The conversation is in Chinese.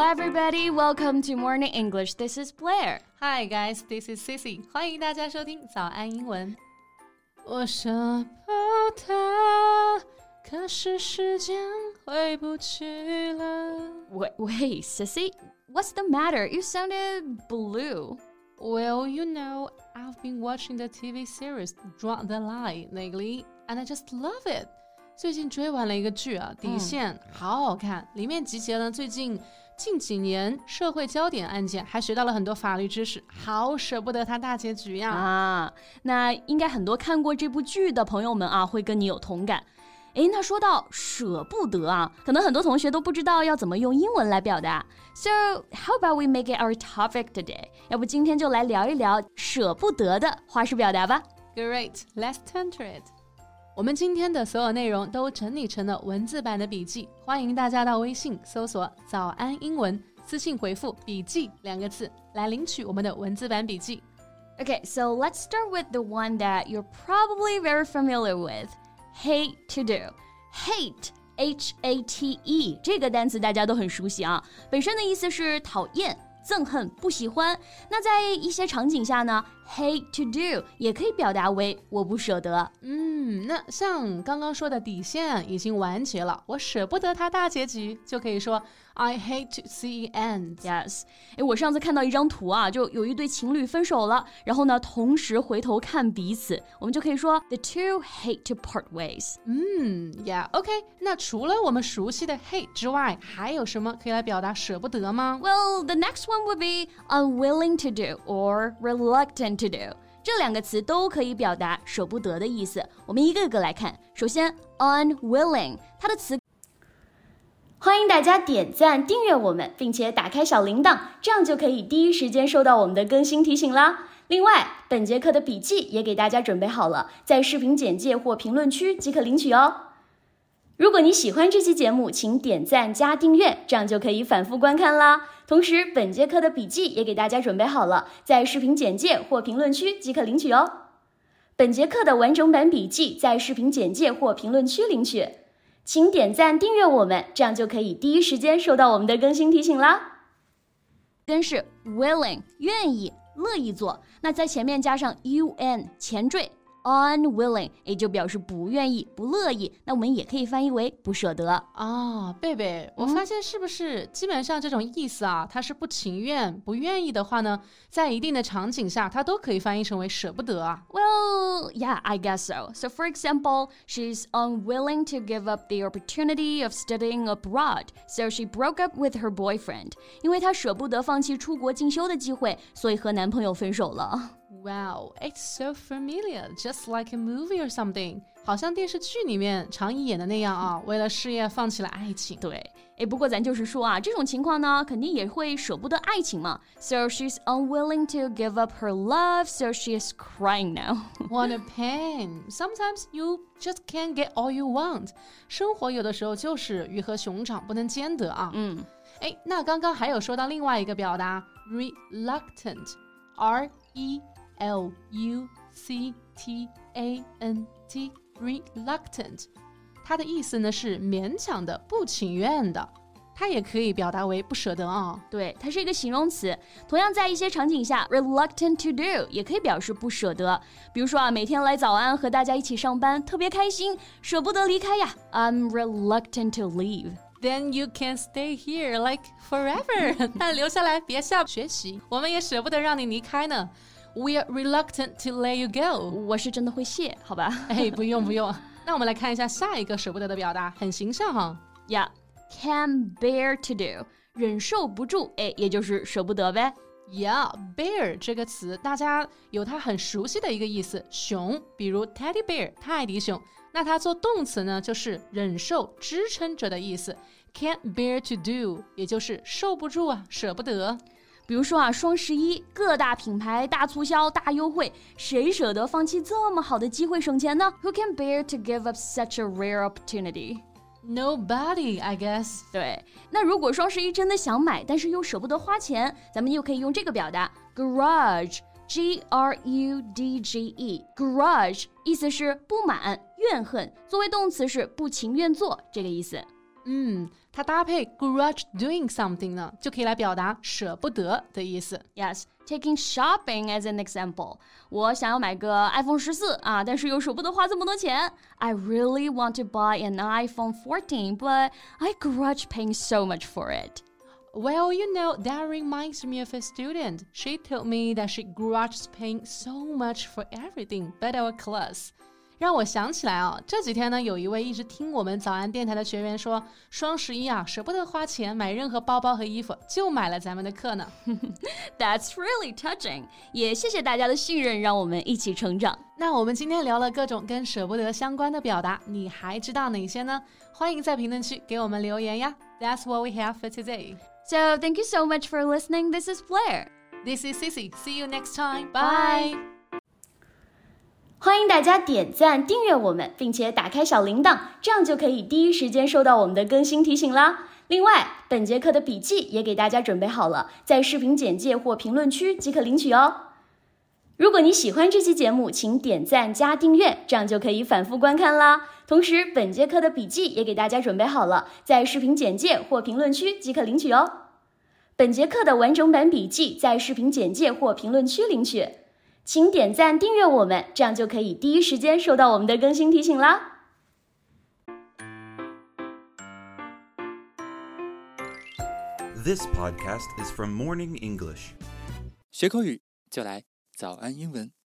Hello, everybody. Welcome to Morning English. This is Blair. Hi, guys. This is Cici. 欢迎大家收听早安英文。我舍不得，可是时间回不去了。Wait, wait, Sissy, what's the matter? You sounded blue. Well, you know, I've been watching the TV series Draw the Line lately, and I just love it. 最近追完了一个剧啊，《底线》好好看，里面集结了最近 近几年社会焦点案件，还学到了很多法律知识，好舍不得它大结局呀！啊，那应该很多看过这部剧的朋友们啊，会跟你有同感。诶，那说到舍不得啊，可能很多同学都不知道要怎么用英文来表达。So how about we make it our topic today？要不今天就来聊一聊舍不得的花式表达吧。Great，let's turn to it。我们今天的所有内容都整理成了文字版的笔记，欢迎大家到微信搜索“早安英文”，私信回复“笔记”两个字来领取我们的文字版笔记。Okay, so let's start with the one that you're probably very familiar with. Hate to do. Hate, H A T E，这个单词大家都很熟悉啊。本身的意思是讨厌、憎恨、不喜欢。那在一些场景下呢，hate to do 也可以表达为我不舍得。嗯，那像刚刚说的底线已经完结了，我舍不得它大结局，就可以说。I hate to see end. Yes，哎，我上次看到一张图啊，就有一对情侣分手了，然后呢，同时回头看彼此，我们就可以说 The two hate to part ways. 嗯，Yeah，OK。那除了我们熟悉的 hate 之外，还有什么可以来表达舍不得吗？Well, the next one would be unwilling to do or reluctant to do. 这两个词都可以表达舍不得的意思。我们一个一个来看。首先，unwilling，它的词。欢迎大家点赞、订阅我们，并且打开小铃铛，这样就可以第一时间收到我们的更新提醒啦。另外，本节课的笔记也给大家准备好了，在视频简介或评论区即可领取哦。如果你喜欢这期节目，请点赞加订阅，这样就可以反复观看啦。同时，本节课的笔记也给大家准备好了，在视频简介或评论区即可领取哦。本节课的完整版笔记在视频简介或评论区领取。请点赞订阅我们，这样就可以第一时间收到我们的更新提醒啦。跟是 willing，愿意、乐意做，那在前面加上 un 前缀。unwilling 也就表示不愿意、不乐意，那我们也可以翻译为不舍得啊。贝贝，我发现是不是基本上这种意思啊？他是不情愿、不愿意的话呢，在一定的场景下，它都可以翻译成为舍不得啊。Well, yeah, I guess so. So, for example, she's unwilling to give up the opportunity of studying abroad, so she broke up with her boyfriend. 因为她舍不得放弃出国进修的机会，所以和男朋友分手了。 Wow, it's so familiar, just like a movie or something. 好像电视剧里面常演的那样啊，为了事业放弃了爱情。对，哎，不过咱就是说啊，这种情况呢，肯定也会舍不得爱情嘛。So she's unwilling to give up her love, so she is crying now. What a pain! Sometimes you just can't get all you want. 生活有的时候就是鱼和熊掌不能兼得啊。嗯，哎，那刚刚还有说到另外一个表达，reluctant，r e。 L U C T A N T reluctant，它的意思呢是勉强的、不情愿的。它也可以表达为不舍得啊。对，它是一个形容词。同样，在一些场景下，reluctant to do 也可以表示不舍得。比如说啊，每天来早安和大家一起上班，特别开心，舍不得离开呀。I'm reluctant to leave. Then you can stay here like forever. 那留下来别笑学习，我们也舍不得让你离开呢。We're reluctant to let you go。我是真的会谢，好吧？哎，不用不用。那我们来看一下下一个舍不得的表达，很形象哈。Yeah，can bear to do，忍受不住，哎，也就是舍不得呗。Yeah，bear 这个词大家有它很熟悉的一个意思，熊，比如 teddy bear 泰迪熊。那它做动词呢，就是忍受、支撑着的意思。Can't bear to do，也就是受不住啊，舍不得。比如说啊，双十一各大品牌大促销、大优惠，谁舍得放弃这么好的机会省钱呢？Who can bear to give up such a rare opportunity? Nobody, I guess. 对，那如果双十一真的想买，但是又舍不得花钱，咱们又可以用这个表达：garage, g r u d g e, garage，意思是不满、怨恨，作为动词是不情愿做这个意思。嗯，它搭配 grudge doing something 呢，就可以来表达舍不得的意思。Yes, taking shopping as an example. 我想要买个 iPhone 十四啊，但是又舍不得花这么多钱。I really want to buy an iPhone 14, but I grudge paying so much for it. Well, you know, that reminds me of a student. She told me that she grudges paying so much for everything but our class. 让我想起来啊，这几天呢，有一位一直听我们早安电台的学员说，双十一啊，舍不得花钱买任何包包和衣服，就买了咱们的课呢。That's really touching。也谢谢大家的信任，让我们一起成长。那我们今天聊了各种跟舍不得相关的表达，你还知道哪些呢？欢迎在评论区给我们留言呀。That's what we have for today. So thank you so much for listening. This is Blair. This is Sissy. See you next time. Bye. 欢迎大家点赞、订阅我们，并且打开小铃铛，这样就可以第一时间收到我们的更新提醒啦。另外，本节课的笔记也给大家准备好了，在视频简介或评论区即可领取哦。如果你喜欢这期节目，请点赞加订阅，这样就可以反复观看啦。同时，本节课的笔记也给大家准备好了，在视频简介或评论区即可领取哦。本节课的完整版笔记在视频简介或评论区领取。请点赞订阅我们，这样就可以第一时间收到我们的更新提醒啦。This podcast is from Morning English. 学口语就来早安英文。